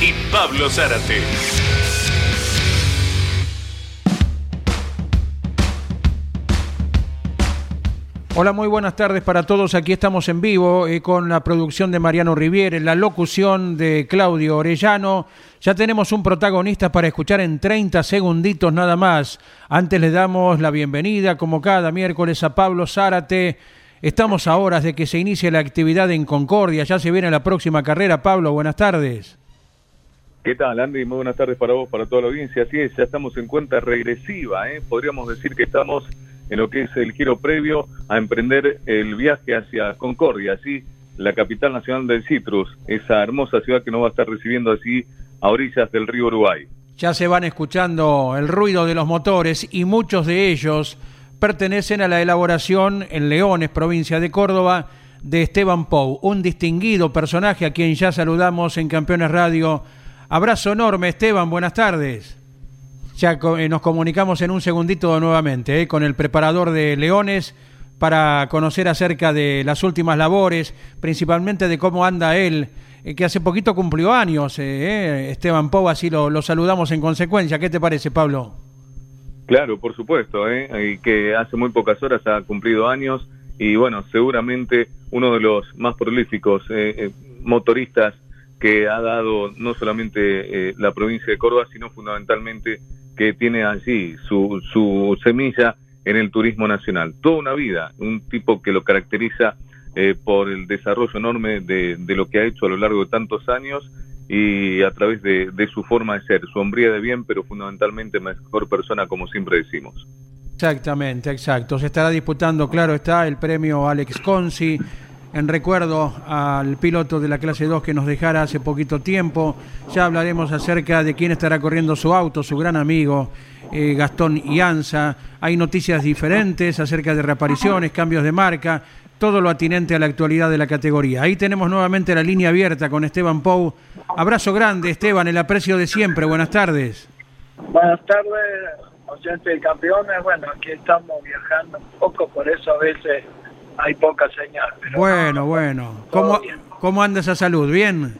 y Pablo Zárate. Hola, muy buenas tardes para todos. Aquí estamos en vivo eh, con la producción de Mariano Riviere, la locución de Claudio Orellano. Ya tenemos un protagonista para escuchar en 30 segunditos nada más. Antes le damos la bienvenida, como cada miércoles, a Pablo Zárate. Estamos a horas de que se inicie la actividad en Concordia. Ya se viene la próxima carrera. Pablo, buenas tardes. ¿Qué tal, Andy? Muy buenas tardes para vos, para toda la audiencia. Así es, ya estamos en cuenta regresiva. ¿eh? Podríamos decir que estamos en lo que es el giro previo a emprender el viaje hacia Concordia, así la capital nacional del citrus, esa hermosa ciudad que nos va a estar recibiendo así a orillas del río Uruguay. Ya se van escuchando el ruido de los motores y muchos de ellos pertenecen a la elaboración en Leones, provincia de Córdoba, de Esteban Pou, un distinguido personaje a quien ya saludamos en Campeones Radio. Abrazo enorme, Esteban, buenas tardes. Ya eh, nos comunicamos en un segundito nuevamente eh, con el preparador de Leones para conocer acerca de las últimas labores, principalmente de cómo anda él, eh, que hace poquito cumplió años, Esteban Pou, así lo, lo, saludamos en consecuencia. ¿Qué te parece, Pablo? Claro, por supuesto, y que hace muy pocas horas ha cumplido años y bueno, seguramente uno de los más prolíficos motoristas que ha dado no solamente la provincia de Córdoba, sino fundamentalmente que tiene allí su, su semilla en el turismo nacional. Toda una vida, un tipo que lo caracteriza eh, por el desarrollo enorme de, de, lo que ha hecho a lo largo de tantos años y a través de, de su forma de ser, su hombría de bien, pero fundamentalmente mejor persona, como siempre decimos. Exactamente, exacto. Se estará disputando, claro está, el premio Alex Consi en recuerdo al piloto de la clase 2 que nos dejara hace poquito tiempo. Ya hablaremos acerca de quién estará corriendo su auto, su gran amigo eh, Gastón Ianza. Hay noticias diferentes acerca de reapariciones, cambios de marca, todo lo atinente a la actualidad de la categoría. Ahí tenemos nuevamente la línea abierta con Esteban Pou. Abrazo grande, Esteban, el aprecio de siempre. Buenas tardes. Buenas tardes, oyentes de campeones. Bueno, aquí estamos viajando un poco, por eso a veces hay poca señal. bueno, bueno. ¿Cómo, ¿Cómo anda esa salud? ¿Bien?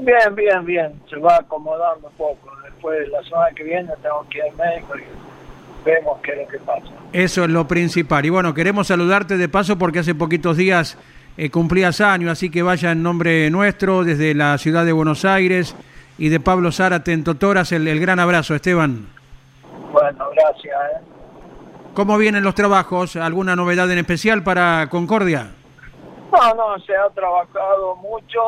Bien, bien, bien. Se va acomodando un poco. Después, la semana que viene, tengo que ir al médico y vemos qué es lo que pasa. Eso es lo principal. Y bueno, queremos saludarte de paso porque hace poquitos días eh, cumplías años, así que vaya en nombre nuestro desde la ciudad de Buenos Aires y de Pablo Zárate en Totoras el, el gran abrazo, Esteban. Bueno, gracias. ¿eh? ¿Cómo vienen los trabajos? ¿Alguna novedad en especial para Concordia? No, no, se ha trabajado mucho,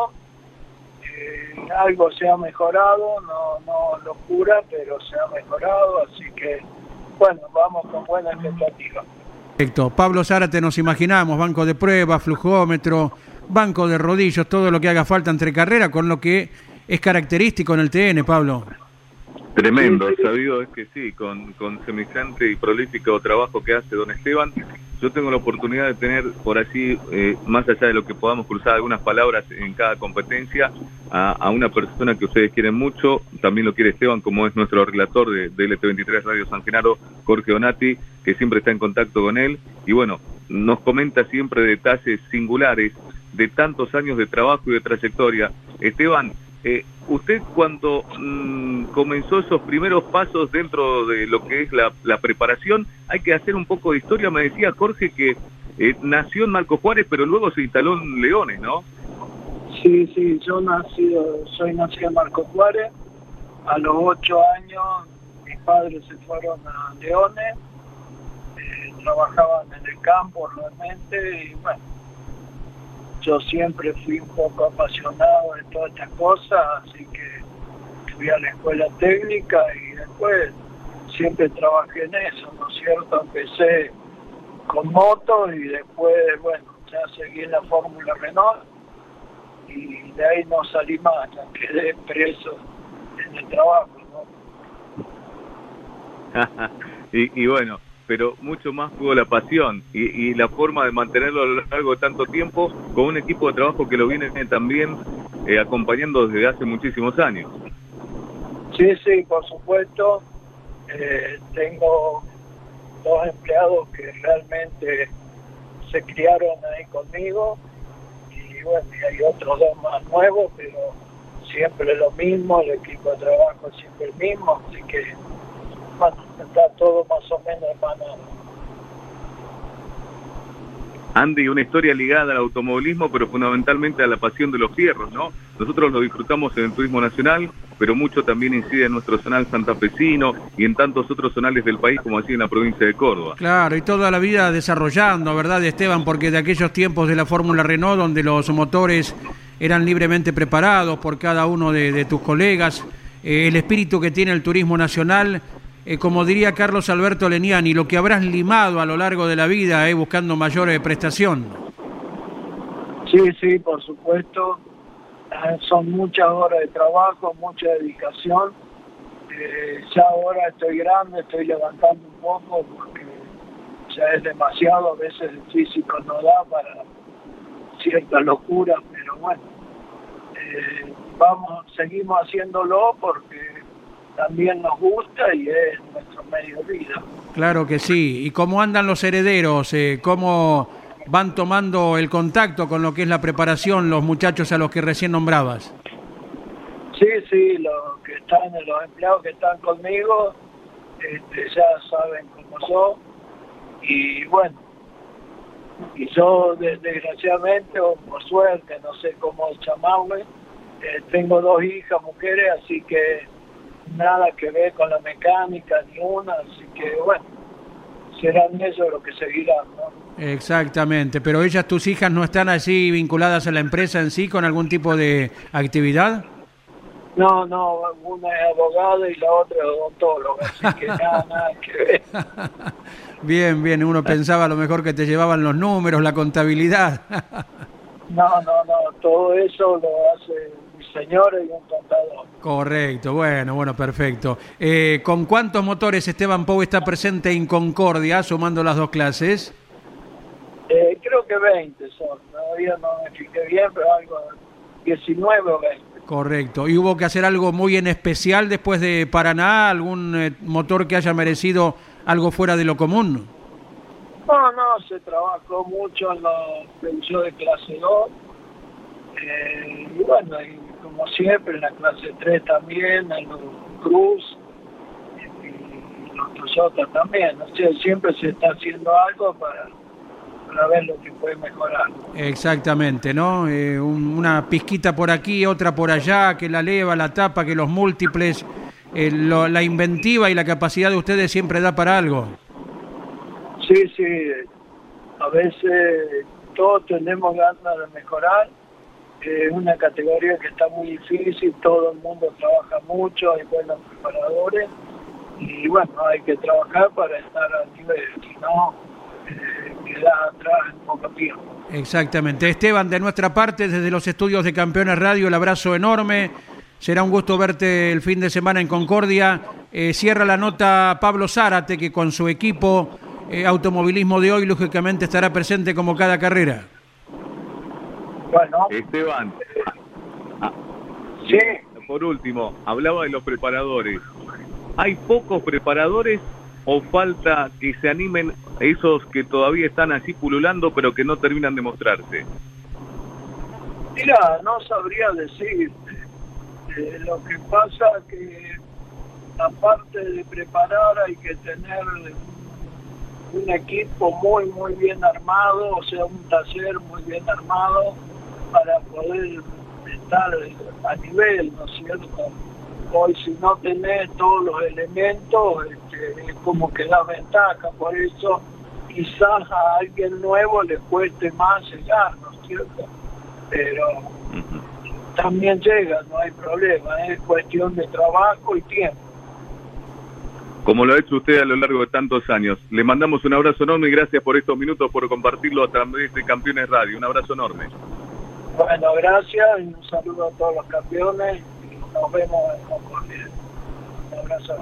eh, algo se ha mejorado, no, no locura, pero se ha mejorado, así que bueno, vamos con buena expectativa. Perfecto. Pablo Zárate, nos imaginamos, banco de pruebas, flujómetro, banco de rodillos, todo lo que haga falta entre carrera, con lo que es característico en el TN, Pablo. Tremendo, sabido es que sí, con, con semejante y prolífico trabajo que hace don Esteban, yo tengo la oportunidad de tener por allí, eh, más allá de lo que podamos cruzar algunas palabras en cada competencia, a, a, una persona que ustedes quieren mucho, también lo quiere Esteban, como es nuestro relator de, de LT23 Radio San Genaro, Jorge Donati, que siempre está en contacto con él, y bueno, nos comenta siempre detalles singulares de tantos años de trabajo y de trayectoria. Esteban, eh, usted cuando mmm, comenzó esos primeros pasos dentro de lo que es la, la, preparación, hay que hacer un poco de historia. Me decía Jorge que eh, nació en Marco Juárez, pero luego se instaló en Leones, ¿no? Sí, sí, yo nací, soy nacido en Marco Juárez. A los ocho años mis padres se fueron a Leones, eh, trabajaban en el campo realmente y bueno, yo siempre fui un poco apasionado de todas estas cosas, así que fui a la escuela técnica y después siempre trabajé en eso, ¿no es cierto? Empecé con moto y después, bueno, ya seguí en la Fórmula Renault y de ahí no salí más, ya quedé preso en el trabajo. ¿no? y bueno, pero mucho más fue la pasión y, y, la forma de mantenerlo a lo largo de tanto tiempo con un equipo de trabajo que lo viene también eh, acompañando desde hace muchísimos años. Sí, sí, por supuesto. Eh, tengo dos empleados que realmente se criaron ahí conmigo y bueno, y hay otros dos más nuevos, pero siempre lo mismo, el equipo de trabajo siempre el mismo, así que está todo más o menos hermanado. Andy, una historia ligada al automovilismo, pero fundamentalmente a la pasión de los fierros, ¿no? Nosotros lo disfrutamos en el turismo nacional, pero mucho también incide en nuestro zonal santafesino y en tantos otros zonales del país, como así en la provincia de Córdoba. Claro, y toda la vida desarrollando, ¿verdad, Esteban? Porque de aquellos tiempos de la Fórmula Renault, donde los motores eran libremente preparados por cada uno de, de tus colegas, eh, el espíritu que tiene el turismo nacional eh, como diría Carlos Alberto Leniani, lo que habrás limado a lo largo de la vida, eh, buscando mayor eh, prestación. Sí, sí, por supuesto. Eh, son muchas horas de trabajo, mucha dedicación. Eh, ya ahora estoy grande, estoy levantando un poco porque ya es demasiado, a veces el físico no da para cierta locura, pero bueno, vamos, seguimos haciéndolo porque también nos gusta y es nuestro medio de vida. Claro que sí. ¿Y cómo andan los herederos? Eh, ¿Cómo van tomando el contacto con lo que es la preparación los muchachos a los que recién nombrabas? Sí, sí, los que están, los empleados que están conmigo, este, ya saben cómo son. Y bueno, y yo desgraciadamente o por suerte, no sé cómo llamarme, eh, tengo dos hijas mujeres, así que nada que ver con la mecánica ni una, así que bueno, serán ellos los que seguirán, ¿no? Exactamente, pero ellas, tus hijas, no están así vinculadas a la empresa en sí con algún tipo de actividad? No, no, una es abogada y la otra es odontóloga, así que nada, nada que ver. bien, bien, uno pensaba a lo mejor que te llevaban los números, la contabilidad. no, no, no, todo eso lo hace mi señora y un contador. Correcto, bueno, bueno, perfecto. Eh, ¿Con cuántos motores Esteban Pou está presente en Concordia, sumando las dos clases? Eh, creo que 20 son, todavía no me fijé bien, pero algo 19 o 20. Correcto. ¿Y hubo que hacer algo muy en especial después de Paraná? ¿Algún eh, motor que haya merecido algo fuera de lo común? No, no, se trabajó mucho en los vehículos de clase 2. Eh, y bueno, y como siempre, en la clase 3 también, en los Cruz y los Toyota también. O sea, siempre se está haciendo algo para, para ver lo que puede mejorar. Exactamente, ¿no? Eh, un- una pizquita por aquí, otra por allá, que la leva, la tapa, que los múltiples, eh, lo- la inventiva y la capacidad de ustedes siempre da para algo. Sí, sí, a veces todos tenemos ganas de mejorar. Es una categoría que está muy difícil, todo el mundo trabaja mucho, hay buenos preparadores y bueno, hay que trabajar para estar al nivel, si no, eh, quedás atrás en poco tiempo. Exactamente. Esteban, de nuestra parte, desde los estudios de Campeones Radio, el abrazo enorme. Será un gusto verte el fin de semana en Concordia. Eh, cierra la nota Pablo Zárate, que con su equipo eh, Automovilismo de hoy, lógicamente, estará presente como cada carrera. Bueno, Esteban, ah, sí, por último, hablaba de los preparadores. ¿Hay pocos preparadores o falta que se animen esos que todavía están así pululando pero que no terminan de mostrarse? mira, no sabría decir. Eh, lo que pasa que aparte de preparar hay que tener un equipo muy muy bien armado, o sea, un taller muy bien armado para poder estar a nivel, ¿no es cierto? Hoy si no tenés todos los elementos, este, es como que da ventaja, por eso quizás a alguien nuevo le cueste más llegar, ¿no es cierto? Pero también llega, no hay problema, es cuestión de trabajo y tiempo. Como lo ha hecho usted a lo largo de tantos años. Le mandamos un abrazo enorme y gracias por estos minutos, por compartirlo a través de Campeones Radio. Un abrazo enorme. Bueno, gracias y un saludo a todos los campeones y nos vemos en Concordia. Un abrazo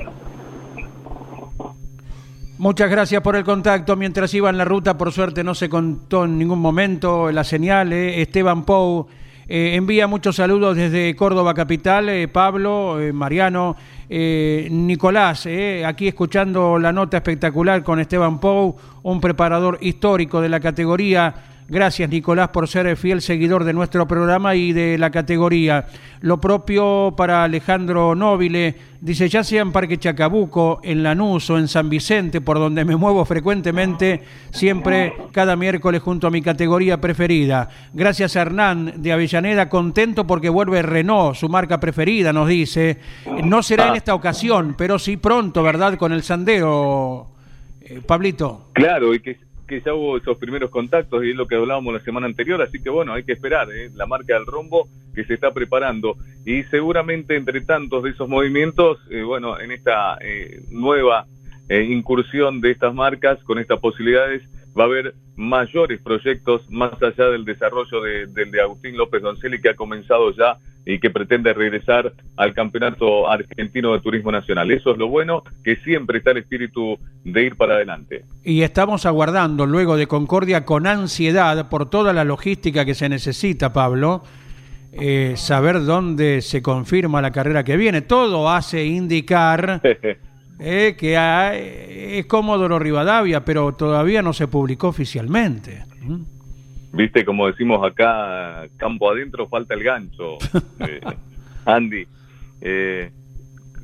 Muchas gracias por el contacto. Mientras iba en la ruta, por suerte no se contó en ningún momento la señal. ¿eh? Esteban Pou eh, envía muchos saludos desde Córdoba Capital. Eh, Pablo, Mariano, Nicolás, aquí escuchando la nota espectacular con Esteban Pou, un preparador histórico de la categoría Gracias, Nicolás, por ser fiel seguidor de nuestro programa y de la categoría. Lo propio para Alejandro Nóbile. Dice, ya sea en Parque Chacabuco, en Lanús o en San Vicente, por donde me muevo frecuentemente, siempre cada miércoles junto a mi categoría preferida. Gracias Hernán de Avellaneda, contento porque vuelve Renault, su marca preferida, nos dice. No será en esta ocasión, pero sí pronto, ¿verdad? Con el Sandero, eh, Pablito. Claro, y que que ya hubo esos primeros contactos y es lo que hablábamos la semana anterior, así que bueno, hay que esperar ¿eh? la marca del rombo que se está preparando y seguramente entre tantos de esos movimientos, eh, bueno, en esta eh, nueva incursión de estas marcas con estas posibilidades va a haber mayores proyectos más allá del desarrollo del de Agustín López Doncelli que ha comenzado ya y que pretende regresar al Campeonato Argentino de Turismo Nacional. Eso es lo bueno, que siempre está el espíritu de ir para adelante. Y estamos aguardando, luego de Concordia, con ansiedad por toda la logística que se necesita, Pablo, eh, saber dónde se confirma la carrera que viene. Todo hace indicar eh, que hay, es Comodoro Rivadavia, pero todavía no se publicó oficialmente. ¿Mm? Viste, como decimos acá, campo adentro falta el gancho, eh, Andy. Eh,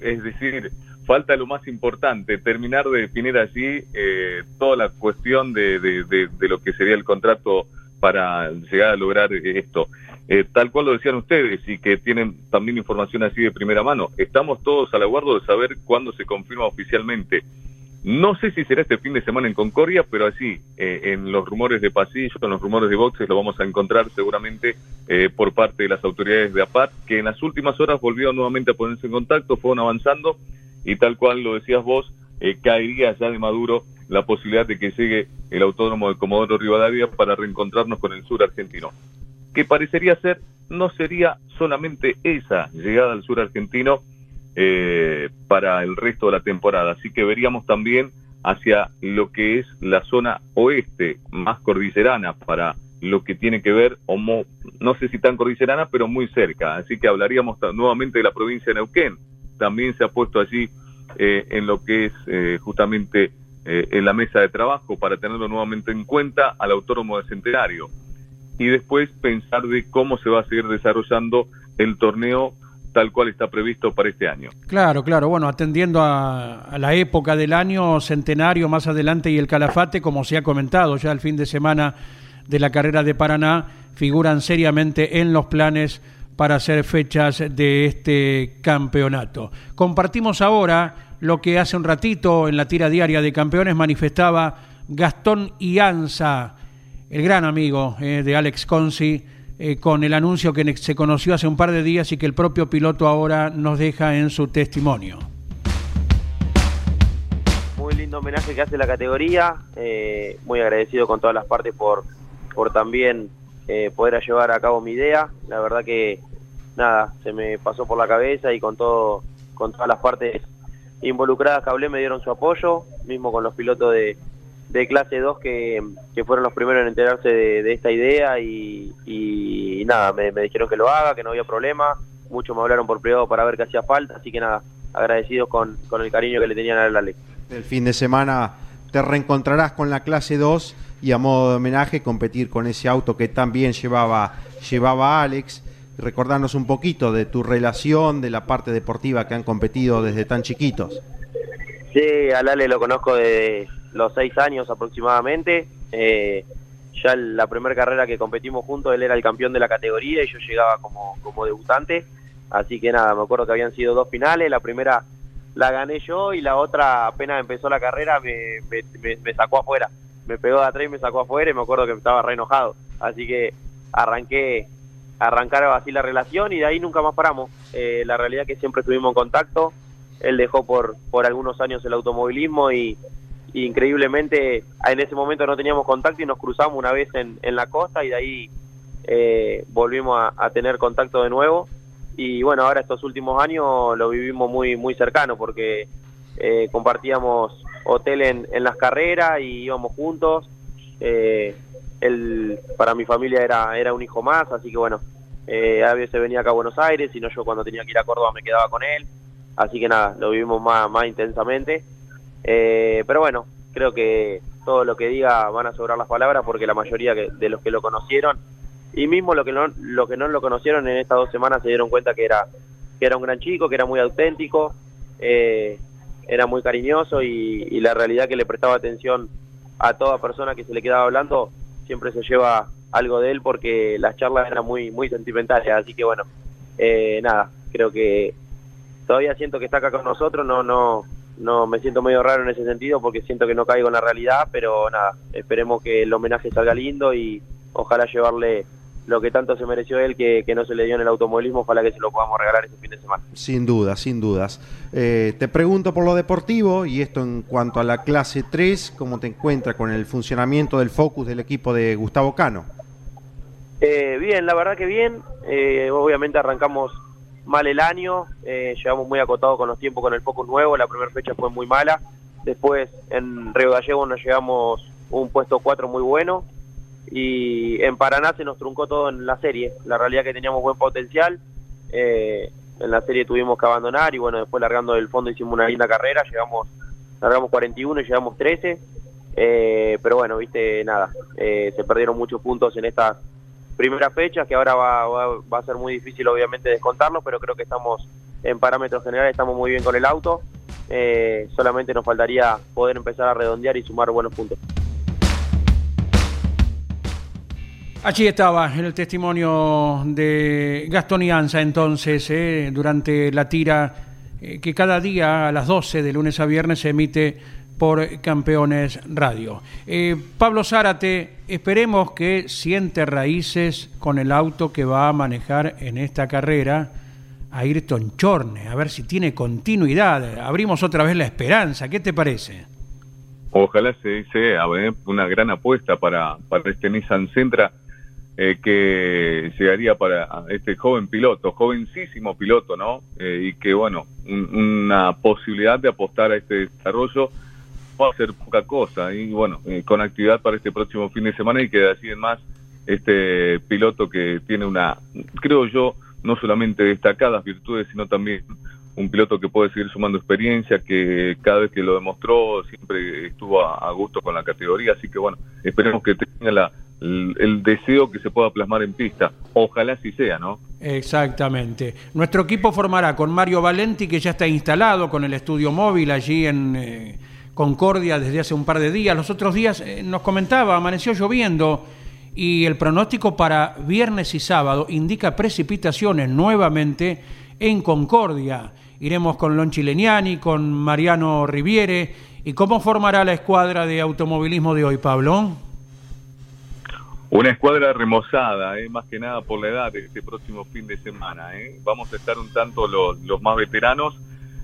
es decir, falta lo más importante, terminar de definir allí eh, toda la cuestión de, de, lo que sería el contrato para llegar a lograr esto. Tal cual lo decían ustedes y que tienen también información así de primera mano, estamos todos al aguardo de saber cuándo se confirma oficialmente. No sé si será este fin de semana en Concordia, pero así, eh, en los rumores de pasillo, en los rumores de boxes, lo vamos a encontrar seguramente eh, por parte de las autoridades de APAT, que en las últimas horas volvieron nuevamente a ponerse en contacto, fueron avanzando y tal cual lo decías vos, eh, caería ya de Maduro la posibilidad de que llegue el autónomo de Comodoro Rivadavia para reencontrarnos con el sur argentino. Que parecería ser, no sería solamente esa llegada al sur argentino, eh, para el resto de la temporada. Así que veríamos también hacia lo que es la zona oeste, más cordillerana, para lo que tiene que ver, o no sé si tan cordillerana, pero muy cerca. Así que hablaríamos nuevamente de la provincia de Neuquén. También se ha puesto allí eh, en lo que es eh, justamente en la mesa de trabajo para tenerlo nuevamente en cuenta al autónomo de Centenario. Y después pensar de cómo se va a seguir desarrollando el torneo tal cual está previsto para este año. Claro, claro, bueno, atendiendo a, la época del año centenario más adelante y el Calafate, como se ha comentado ya el fin de semana de la carrera de Paraná, figuran seriamente en los planes para hacer fechas de este campeonato. Compartimos ahora lo que hace un ratito en la tira diaria de campeones manifestaba Gastón Ianza, el gran amigo eh, de Alex Consi, eh, con el anuncio que se conoció hace un par de días y que el propio piloto ahora nos deja en su testimonio. Muy lindo homenaje que hace la categoría, eh, muy agradecido con todas las partes por, por también poder llevar a cabo mi idea. La verdad que nada, se me pasó por la cabeza y con todo, con todas las partes involucradas que hablé me dieron su apoyo, mismo con los pilotos de, de clase 2 que, fueron los primeros en enterarse de, esta idea y, nada, me, dijeron que lo haga, que no había problema, muchos me hablaron por privado para ver qué hacía falta, así que nada, agradecidos con, con el cariño que le tenían a la ley. El fin de semana te reencontrarás con la clase 2 y a modo de homenaje competir con ese auto que también llevaba, llevaba Alex. Recordarnos un poquito de tu relación, de la parte deportiva que han competido desde tan chiquitos. Sí, a Lale lo conozco de, los seis años aproximadamente. Eh, ya la primera carrera que competimos juntos, él era el campeón de la categoría y yo llegaba como, como debutante. Así que nada, me acuerdo que habían sido dos finales. La primera la gané yo y la otra, apenas empezó la carrera, me, me, sacó afuera. Me pegó de atrás y me sacó afuera y me acuerdo que estaba re enojado. Así que arranqué, arrancar así la relación y de ahí nunca más paramos. Eh, la realidad es que siempre estuvimos en contacto. Él dejó por, por algunos años el automovilismo y, increíblemente en ese momento no teníamos contacto y nos cruzamos una vez en, en la costa y de ahí eh, volvimos a, a, tener contacto de nuevo y bueno, ahora estos últimos años lo vivimos muy, muy cercano porque eh, compartíamos hotel en, en, las carreras y íbamos juntos. Eh, él, para mi familia era, era un hijo más, así que bueno, eh, a veces venía acá a Buenos Aires, y no yo cuando tenía que ir a Córdoba me quedaba con él, así que nada, lo vivimos más, más intensamente. Eh, pero bueno, creo que todo lo que diga van a sobrar las palabras porque la mayoría de los que lo conocieron y mismo lo que no lo que no lo conocieron en estas dos semanas se dieron cuenta que era que era un gran chico, que era muy auténtico, eh, era muy cariñoso y, y, la realidad que le prestaba atención a toda persona que se le quedaba hablando siempre se lleva algo de él porque las charlas eran muy muy sentimentales, así que bueno, eh, nada, creo que todavía siento que está acá con nosotros, no no no me siento medio raro en ese sentido porque siento que no caigo en la realidad, pero nada, esperemos que el homenaje salga lindo y ojalá llevarle lo que tanto se mereció él que, que, no se le dio en el automovilismo, ojalá que se lo podamos regalar este fin de semana. Sin dudas, sin dudas. Eh, te pregunto por lo deportivo y esto en cuanto a la clase 3, ¿cómo te encuentras con el funcionamiento del Focus del equipo de Gustavo Cano? Eh, bien, la verdad que bien. Eh, obviamente arrancamos mal el año, eh, llegamos muy acotados con los tiempos con el Focus nuevo, la primera fecha fue muy mala. Después en Río Gallego nos llegamos un puesto 4 muy bueno y en Paraná se nos truncó todo en la serie. La realidad que teníamos buen potencial, eh, en la serie tuvimos que abandonar y bueno, después largando del fondo hicimos una linda carrera, llegamos, largamos 41 y llegamos 13, eh, pero bueno, viste, nada, eh, se perdieron muchos puntos en estas primeras fechas que ahora va, va, va a ser muy difícil obviamente descontarlo, pero creo que estamos en parámetros generales, estamos muy bien con el auto, eh, solamente nos faltaría poder empezar a redondear y sumar buenos puntos. Allí estaba el testimonio de Gastón Ianza entonces, eh, durante la tira eh, que cada día a las 12 de lunes a viernes se emite por Campeones Radio. Eh, Pablo Zárate, esperemos que siente raíces con el auto que va a manejar en esta carrera Ayrton Chorne, a ver si tiene continuidad. Abrimos otra vez la esperanza, ¿qué te parece? Ojalá se sea una gran apuesta para, para este Nissan Sentra eh, que llegaría para este joven piloto, jovencísimo piloto, ¿no? Eh, y que, bueno, un, una posibilidad de apostar a este desarrollo a ser poca cosa. Y, bueno, eh, con actividad para este próximo fin de semana y que de allí en más este piloto que tiene una, creo yo, no solamente destacadas virtudes, sino también un piloto que puede seguir sumando experiencia, que cada vez que lo demostró siempre estuvo a, gusto con la categoría, así que bueno, esperemos que tenga la, el, el, deseo que se pueda plasmar en pista. Ojalá así sea, ¿no? Exactamente. Nuestro equipo formará con Mario Valenti, que ya está instalado con el estudio móvil allí en eh, Concordia desde hace un par de días. Los otros días eh, nos comentaba, amaneció lloviendo y el pronóstico para viernes y sábado indica precipitaciones nuevamente en Concordia. Iremos con Lon Chileniani, con Mariano Riviere. ¿Y cómo formará la escuadra de automovilismo de hoy, Pablo? Una escuadra remozada, eh, más que nada por la edad de este próximo fin de semana. Eh. Vamos a estar un tanto los, los más veteranos.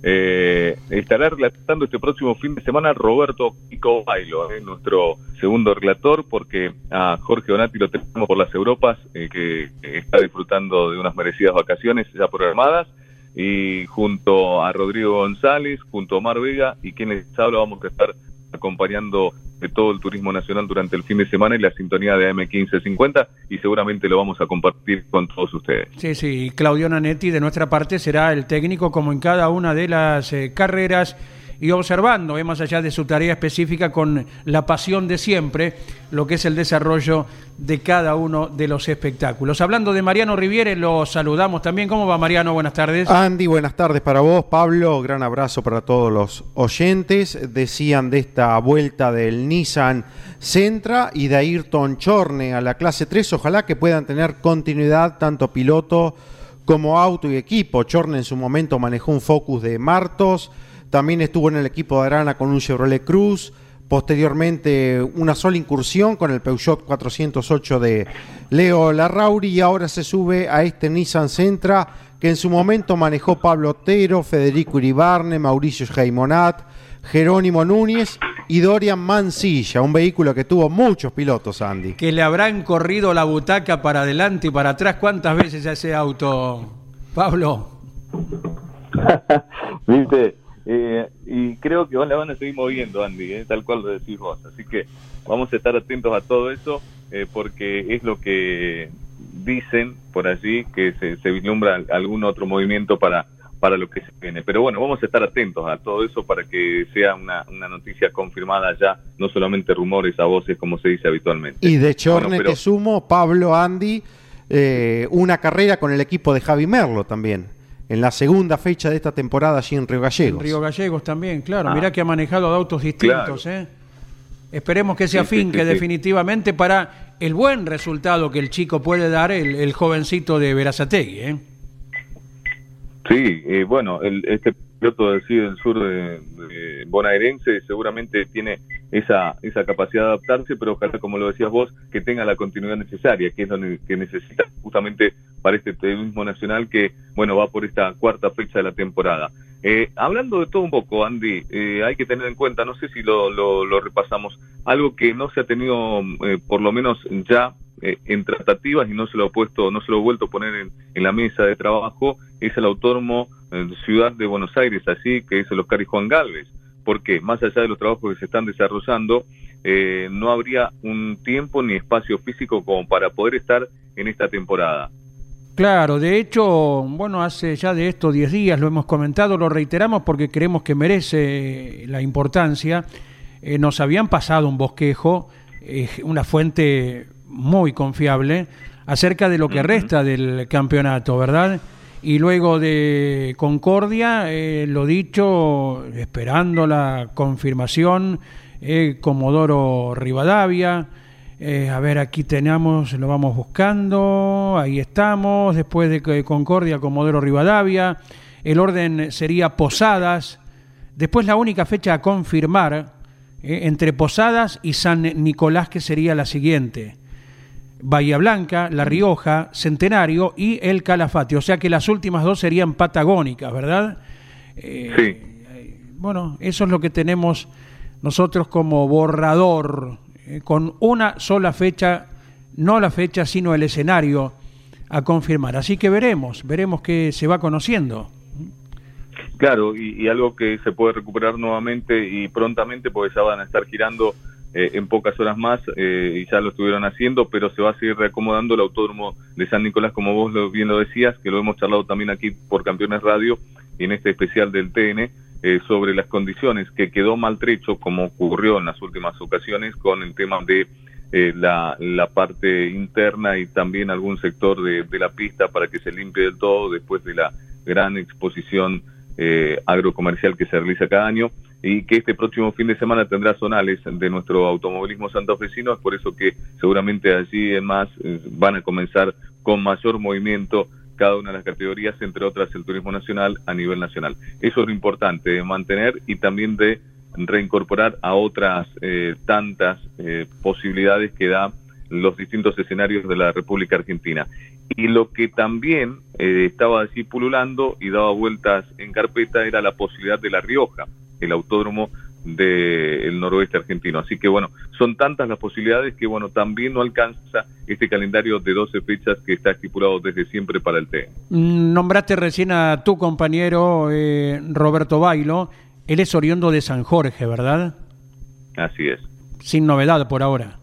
Eh, estará relatando este próximo fin de semana Roberto Pico Bailo, eh, nuestro segundo relator, porque a Jorge Donati lo tenemos por las Europas, eh, que está disfrutando de unas merecidas vacaciones ya programadas, y junto a Rodrigo González, junto a Omar Vega y quienes habla, vamos a estar acompañando de todo el turismo nacional durante el fin de semana y la sintonía de AM1550 y seguramente lo vamos a compartir con todos ustedes. Sí, sí, Claudio Nanetti de nuestra parte será el técnico como en cada una de las eh, carreras y observando, eh, más allá de su tarea específica, con la pasión de siempre, lo que es el desarrollo de cada uno de los espectáculos. Hablando de Mariano Riviere, lo saludamos también. ¿Cómo va Mariano? Buenas tardes. Andy, buenas tardes para vos. Pablo, gran abrazo para todos los oyentes. Decían de esta vuelta del Nissan Sentra y de Ayrton Chorne a la clase 3. Ojalá que puedan tener continuidad tanto piloto como auto y equipo. Chorne en su momento manejó un Focus de Martos. También estuvo en el equipo de Arana con un Chevrolet Cruz. Posteriormente, una sola incursión con el Peugeot 408 de Leo Larrauri. Y ahora se sube a este Nissan Sentra que en su momento manejó Pablo Otero, Federico Iribarne, Mauricio Jaimonat, Jerónimo Núñez y Dorian Mansilla, un vehículo que tuvo muchos pilotos, Andy. Que le habrán corrido la butaca para adelante y para atrás. ¿Cuántas veces ese auto, Pablo? Viste, eh, y creo que la van a seguir moviendo, Andy, eh, tal cual lo decís vos. Así que vamos a estar atentos a todo eso, eh, porque es lo que dicen por allí, que se, se vislumbra algún otro movimiento para para lo que se viene. Pero bueno, vamos a estar atentos a todo eso para que sea una, una noticia confirmada ya, no solamente rumores a voces como se dice habitualmente. Y de Chorne te sumo, Pablo, Andy, eh, una carrera con el equipo de Javi Merlo también. En la segunda fecha de esta temporada allí en Río Gallegos. En Río Gallegos también, claro. Mirá ah. que ha manejado autos distintos, ¿eh? Esperemos que se afinque definitivamente para el buen resultado que el chico puede dar, el, el jovencito de Verazategui, ¿eh? Sí, eh, bueno, el, este piloto de del sur de, bonaerense seguramente tiene esa, esa capacidad de adaptarse, pero ojalá, como lo decías vos, que tenga la continuidad necesaria, que es lo que necesita justamente para este turismo nacional que, bueno, va por esta cuarta fecha de la temporada. Eh, hablando de todo un poco, Andy, eh, hay que tener en cuenta, no sé si lo, lo, lo repasamos, algo que no se ha tenido, eh, por lo menos ya eh, en tratativas y no se lo ha puesto, no se lo he vuelto a poner en, la mesa de trabajo, es el autónomo eh, Ciudad de Buenos Aires, así que es el Oscar y Juan Galvez. porque Más allá de los trabajos que se están desarrollando, eh, no habría un tiempo ni espacio físico como para poder estar en esta temporada. Claro, de hecho, bueno, hace ya de esto 10 días lo hemos comentado, lo reiteramos porque creemos que merece la importancia. nos habían pasado un bosquejo, una fuente muy confiable acerca de lo que resta del campeonato, ¿verdad? Y luego de Concordia, eh, lo dicho, esperando la confirmación, eh, Comodoro Rivadavia. Eh, a ver, aquí tenemos, lo vamos buscando, ahí estamos, después de Concordia, Comodoro Rivadavia. El orden sería Posadas. Después la única fecha a confirmar, entre Posadas y San Nicolás, que sería la siguiente. Bahía Blanca, La Rioja, Centenario y el Calafate. O sea que las últimas dos serían patagónicas, ¿verdad? Eh, sí. Bueno, eso es lo que tenemos nosotros como borrador, eh, con una sola fecha, no la fecha, sino el escenario a confirmar. Así que veremos, veremos qué se va conociendo. Claro, y, y algo que se puede recuperar nuevamente y prontamente, porque ya van a estar girando eh, en pocas horas más eh, y ya lo estuvieron haciendo, pero se va a seguir reacomodando el autódromo de San Nicolás, como vos lo, bien lo decías, que lo hemos charlado también aquí por Campeones Radio en este especial del TN, eh, sobre las condiciones que quedó maltrecho, como ocurrió en las últimas ocasiones, con el tema de la, la, parte interna y también algún sector de, de, la pista para que se limpie del todo después de la gran exposición agrocomercial que se realiza cada año y que este próximo fin de semana tendrá zonales de nuestro automovilismo santafesino, es por eso que seguramente allí en más eh, van a comenzar con mayor movimiento cada una de las categorías, entre otras el turismo nacional a nivel nacional. Eso es lo importante, de mantener y también de reincorporar a otras eh, tantas eh, posibilidades que da los distintos escenarios de la República Argentina. Y lo que también estaba así pululando y daba vueltas en carpeta era la posibilidad de La Rioja el autódromo del noroeste argentino. Así que bueno, son tantas las posibilidades que bueno, también no alcanza este calendario de 12 fechas que está estipulado desde siempre para el TN. Mm, nombraste recién a tu compañero eh, Roberto Bailo, él es oriundo de San Jorge, ¿verdad? Así es. Sin novedad por ahora.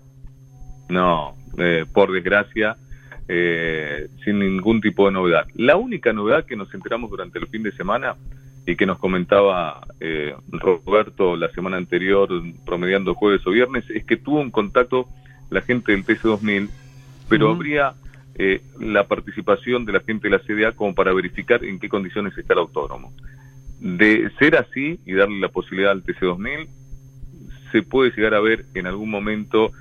No, eh, por desgracia, eh, sin ningún tipo de novedad. La única novedad que nos enteramos durante el fin de semana y que nos comentaba eh, Roberto la semana anterior, promediando jueves o viernes, es que tuvo un contacto la gente del TC2000, pero habría eh, la participación de la gente de la CDA como para verificar en qué condiciones está el autódromo. De ser así y darle la posibilidad al TC2000, se puede llegar a ver en algún momento,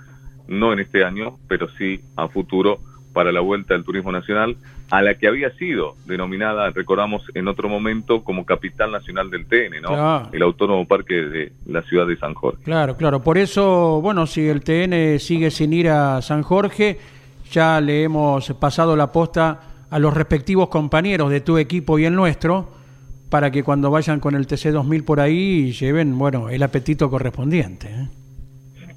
no en este año, pero sí a futuro, para la vuelta del turismo nacional, a la que había sido denominada, recordamos en otro momento, como capital nacional del TN, ¿no? El Autónomo Parque de la ciudad de San Jorge. Claro, claro. Por eso, bueno, si el TN sigue sin ir a San Jorge, ya le hemos pasado la posta a los respectivos compañeros de tu equipo y el nuestro, para que cuando vayan con el TC2000 por ahí lleven, bueno, el apetito correspondiente. ¿eh?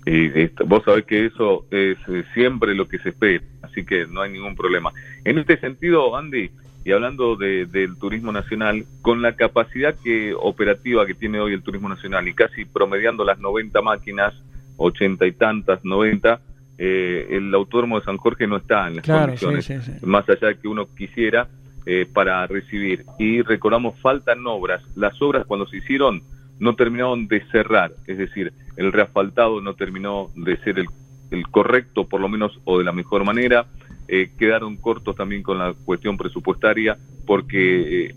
Y vos sabés que eso es eh, siempre lo que se espera, así que no hay ningún problema. En este sentido, Andy, y hablando de, del turismo nacional, con la capacidad que operativa que tiene hoy el turismo nacional y casi promediando las 90 máquinas, 80 y tantas, 90, eh, el autódromo de San Jorge no está en las condiciones, más allá de que uno quisiera, eh, para recibir. Y recordamos, faltan obras. Las obras cuando se hicieron no terminaron de cerrar, es decir, el reasfaltado no terminó de ser el, el correcto, por lo menos, o de la mejor manera. Eh, quedaron cortos también con la cuestión presupuestaria porque eh,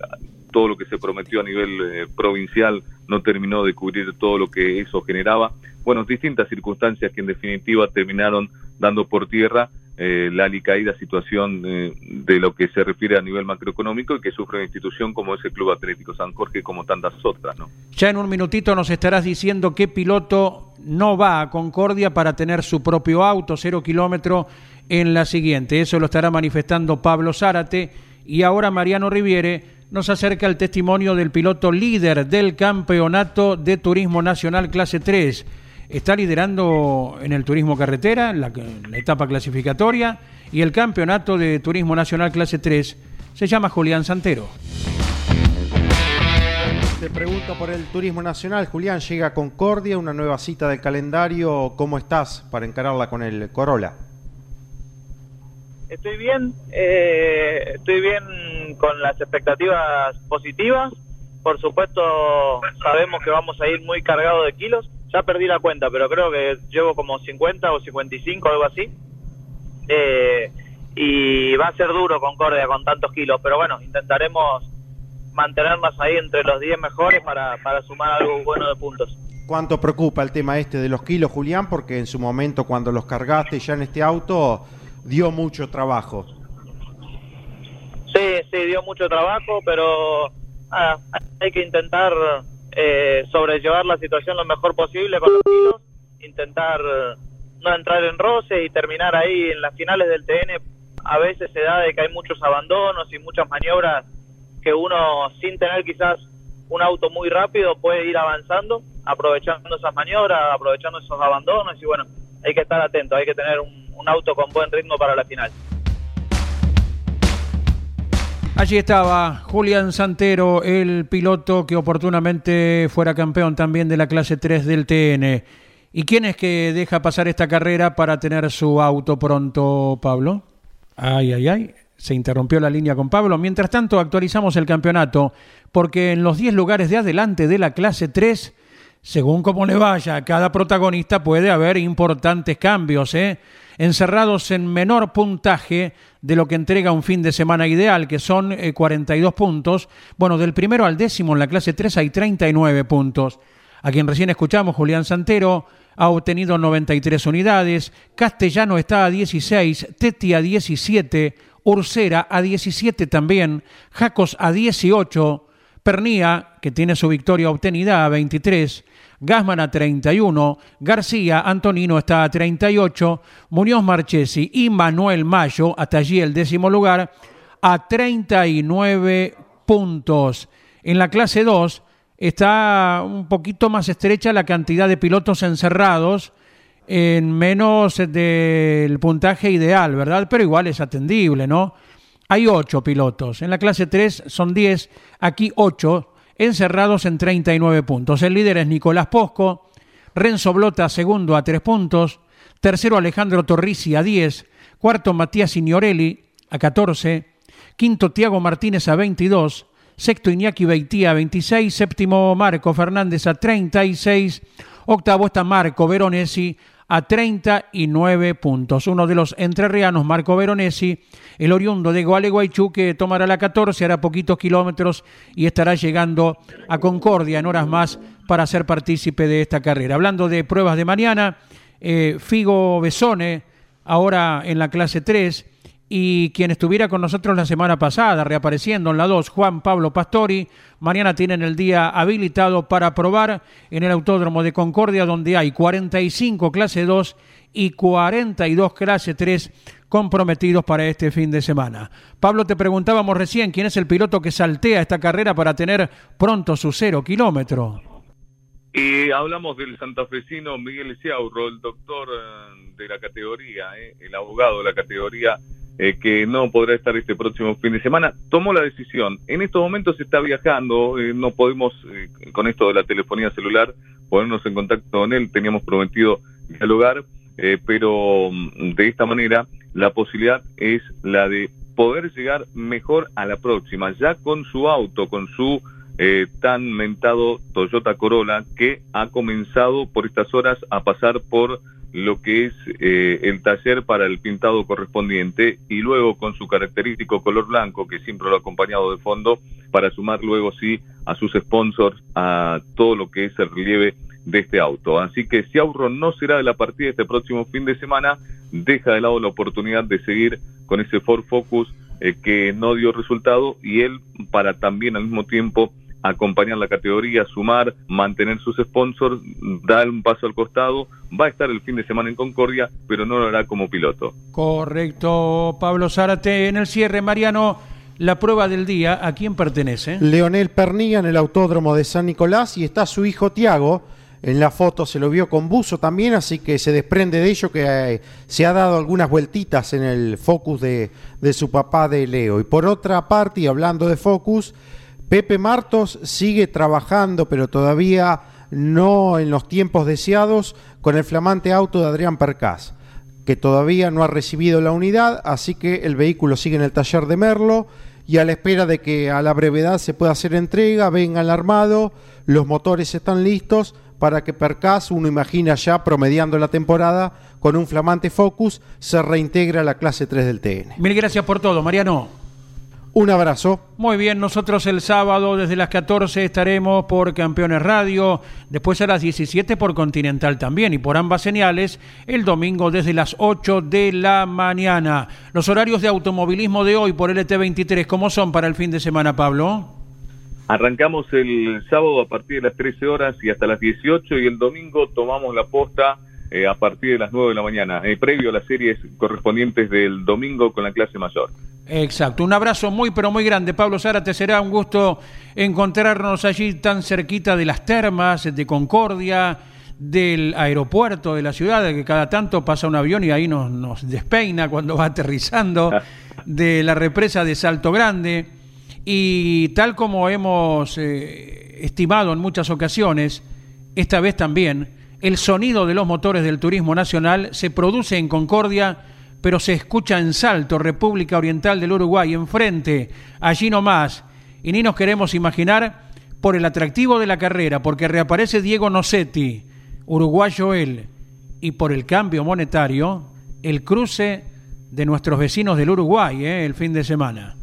todo lo que se prometió a nivel eh, provincial no terminó de cubrir todo lo que eso generaba. Bueno, distintas circunstancias que en definitiva terminaron dando por tierra eh, la alicaída situación eh, de lo que se refiere a nivel macroeconómico y que sufre una institución como es el Club Atlético San Jorge como tantas otras. ¿no? Ya en un minutito nos estarás diciendo qué piloto no va a Concordia para tener su propio auto, cero kilómetro, en la siguiente. Eso lo estará manifestando Pablo Zárate y ahora Mariano Riviere nos acerca el testimonio del piloto líder del campeonato de turismo nacional clase 3 está liderando en el turismo carretera, la, la etapa clasificatoria, y el campeonato de turismo nacional clase 3 se llama Julián Santero. Te pregunto por el turismo nacional. Julián, llega a Concordia, una nueva cita del calendario. ¿Cómo estás para encararla con el Corolla? Estoy bien, eh, estoy bien con las expectativas positivas. Por supuesto, sabemos que vamos a ir muy cargados de kilos ya perdí la cuenta, pero creo que llevo como 50 o 55, algo así. Eh, y va a ser duro Concordia con tantos kilos, pero bueno, intentaremos mantenernos ahí entre los 10 mejores para, para sumar algo bueno de puntos. ¿Cuánto preocupa el tema este de los kilos, Julián? Porque en su momento cuando los cargaste ya en este auto dio mucho trabajo. Sí, sí, dio mucho trabajo, pero hay que intentar eh, sobrellevar la situación lo mejor posible con los kilos, intentar eh, no entrar en roce y terminar ahí en las finales del TN. A veces se da de que hay muchos abandonos y muchas maniobras que uno sin tener quizás un auto muy rápido puede ir avanzando, aprovechando esas maniobras, aprovechando esos abandonos y bueno, hay que estar atento, hay que tener un auto con buen ritmo para la final. Allí estaba Julián Santero, el piloto que oportunamente fuera campeón también de la clase 3 del TN. ¿Y quién es que deja pasar esta carrera para tener su auto pronto, Pablo? Ay, ay, ay. Se interrumpió la línea con Pablo. Mientras tanto, actualizamos el campeonato, porque en los 10 lugares de adelante de la clase 3, según cómo le vaya a cada protagonista, puede haber importantes cambios, ¿eh? encerrados en menor puntaje de lo que entrega un fin de semana ideal, que son 42 eh, puntos. Bueno, del primero al décimo en la clase 3 hay 39 puntos. A quien recién escuchamos, Julián Santero, ha obtenido 93 unidades, Castellano está a 16, Teti a 17, Ursera a 17 también, Jacos a 18, Pernía, que tiene su victoria obtenida a 23, Gasman a 31, García Antonino está a 38, Muñoz Marchesi y Manuel Mayo, hasta allí el décimo lugar, a 39 puntos. En la clase 2 está un poquito más estrecha la cantidad de pilotos encerrados, en menos del puntaje ideal, ¿verdad? Pero igual es atendible, ¿no? Hay ocho pilotos. En la clase 3 son 10, aquí 8 encerrados en 39 puntos. El líder es Nicolás Posco, Renzo Blota segundo a 3 puntos, tercero Alejandro Torrisi a 10, cuarto Matías Signorelli a 14, quinto Tiago Martínez a 22, sexto Iñaki Beitía a 26, séptimo Marco Fernández a 36, octavo está Marco Veronesi a 39 puntos. Uno de los entrerrianos, Marco Veronesi, el oriundo de Gualeguaychú, que tomará la 14, hará poquitos kilómetros y estará llegando a Concordia en horas más para ser partícipe de esta carrera. Hablando de pruebas de mañana, eh, Figo Besone, ahora en la clase 3, y quien estuviera con nosotros la semana pasada, reapareciendo en la 2, Juan Pablo Pastori, mañana tienen el día habilitado para probar en el Autódromo de Concordia, donde hay 45 clase 2 y 42 clase 3 comprometidos para este fin de semana. Pablo, te preguntábamos recién quién es el piloto que saltea esta carrera para tener pronto su cero kilómetro. Y hablamos del santafesino Miguel Ciaurro, el doctor eh, de la categoría, eh, el abogado de la categoría eh, que no podrá estar este próximo fin de semana, tomó la decisión. En estos momentos se está viajando, eh, no podemos, eh, con esto de la telefonía celular, ponernos en contacto con él, teníamos prometido dialogar, pero mm, de esta manera la posibilidad es la de poder llegar mejor a la próxima, ya con su auto, con su tan mentado Toyota Corolla, que ha comenzado por estas horas a pasar por lo que es eh, el taller para el pintado correspondiente y luego con su característico color blanco que siempre lo ha acompañado de fondo para sumar luego sí a sus sponsors a todo lo que es el relieve de este auto. Así que si Aurro no será de la partida este próximo fin de semana, deja de lado la oportunidad de seguir con ese Ford Focus eh, que no dio resultado y él para también al mismo tiempo acompañar la categoría, sumar, mantener sus sponsors, dar un paso al costado. Va a estar el fin de semana en Concordia, pero no lo hará como piloto. Correcto, Pablo Zárate. En el cierre, Mariano, la prueba del día, ¿a quién pertenece? Leonel Pernilla en el Autódromo de San Nicolás y está su hijo Tiago. En la foto se lo vio con buzo también, así que se desprende de ello que eh, se ha dado algunas vueltitas en el focus de, de su papá de Leo. Y por otra parte, y hablando de focus, Pepe Martos sigue trabajando, pero todavía no en los tiempos deseados, con el flamante auto de Adrián Percás, que todavía no ha recibido la unidad, así que el vehículo sigue en el taller de Merlo y a la espera de que a la brevedad se pueda hacer entrega, venga el armado, los motores están listos para que Percas, uno imagina ya promediando la temporada, con un flamante Focus, se reintegra a la clase 3 del TN. Mil gracias por todo, Mariano. Un abrazo. Muy bien, nosotros el sábado desde las 14 estaremos por Campeones Radio, después a las 17 por Continental también y por ambas señales el domingo desde las 8 de la mañana. Los horarios de automovilismo de hoy por LT23, ¿cómo son para el fin de semana, Pablo? Arrancamos el sábado a partir de las 13 horas y hasta las 18 y el domingo tomamos la posta eh, a partir de las 9 de la mañana, eh, previo a las series correspondientes del domingo con la clase mayor. Exacto, un abrazo muy pero muy grande. Pablo Zárate, será un gusto encontrarnos allí tan cerquita de las termas, de Concordia, del aeropuerto de la ciudad, que cada tanto pasa un avión y ahí nos, nos despeina cuando va aterrizando, de la represa de Salto Grande. Y tal como hemos eh, estimado en muchas ocasiones, esta vez también, el sonido de los motores del turismo nacional se produce en Concordia pero se escucha en Salto, República Oriental del Uruguay, enfrente, allí nomás. Y ni nos queremos imaginar por el atractivo de la carrera, porque reaparece Diego Nocetti, uruguayo él, y por el cambio monetario, el cruce de nuestros vecinos del Uruguay ¿eh? el fin de semana.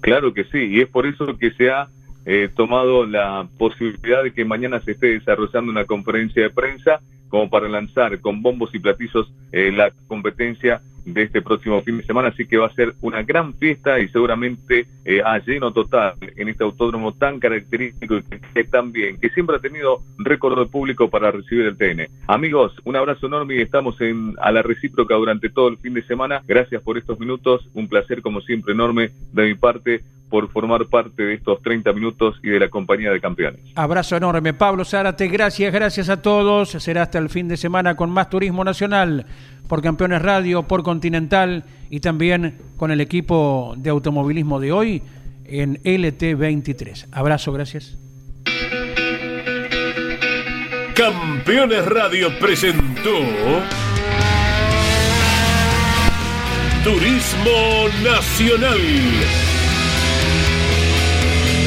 Claro que sí, y es por eso que se ha eh, tomado la posibilidad de que mañana se esté desarrollando una conferencia de prensa como para lanzar con bombos y platillos eh, la competencia de este próximo fin de semana, así que va a ser una gran fiesta y seguramente eh, a lleno total en este autódromo tan característico y que, también, que siempre ha tenido récord de público para recibir el TN. Amigos, un abrazo enorme y estamos en, a la recíproca durante todo el fin de semana. Gracias por estos minutos, un placer como siempre enorme de mi parte por formar parte de estos 30 minutos y de la compañía de campeones. Abrazo enorme, Pablo Zárate, gracias, gracias a todos. Será hasta el fin de semana con más turismo nacional por Campeones Radio, por Continental y también con el equipo de automovilismo de hoy en LT23. Abrazo, gracias. Campeones Radio presentó Turismo Nacional.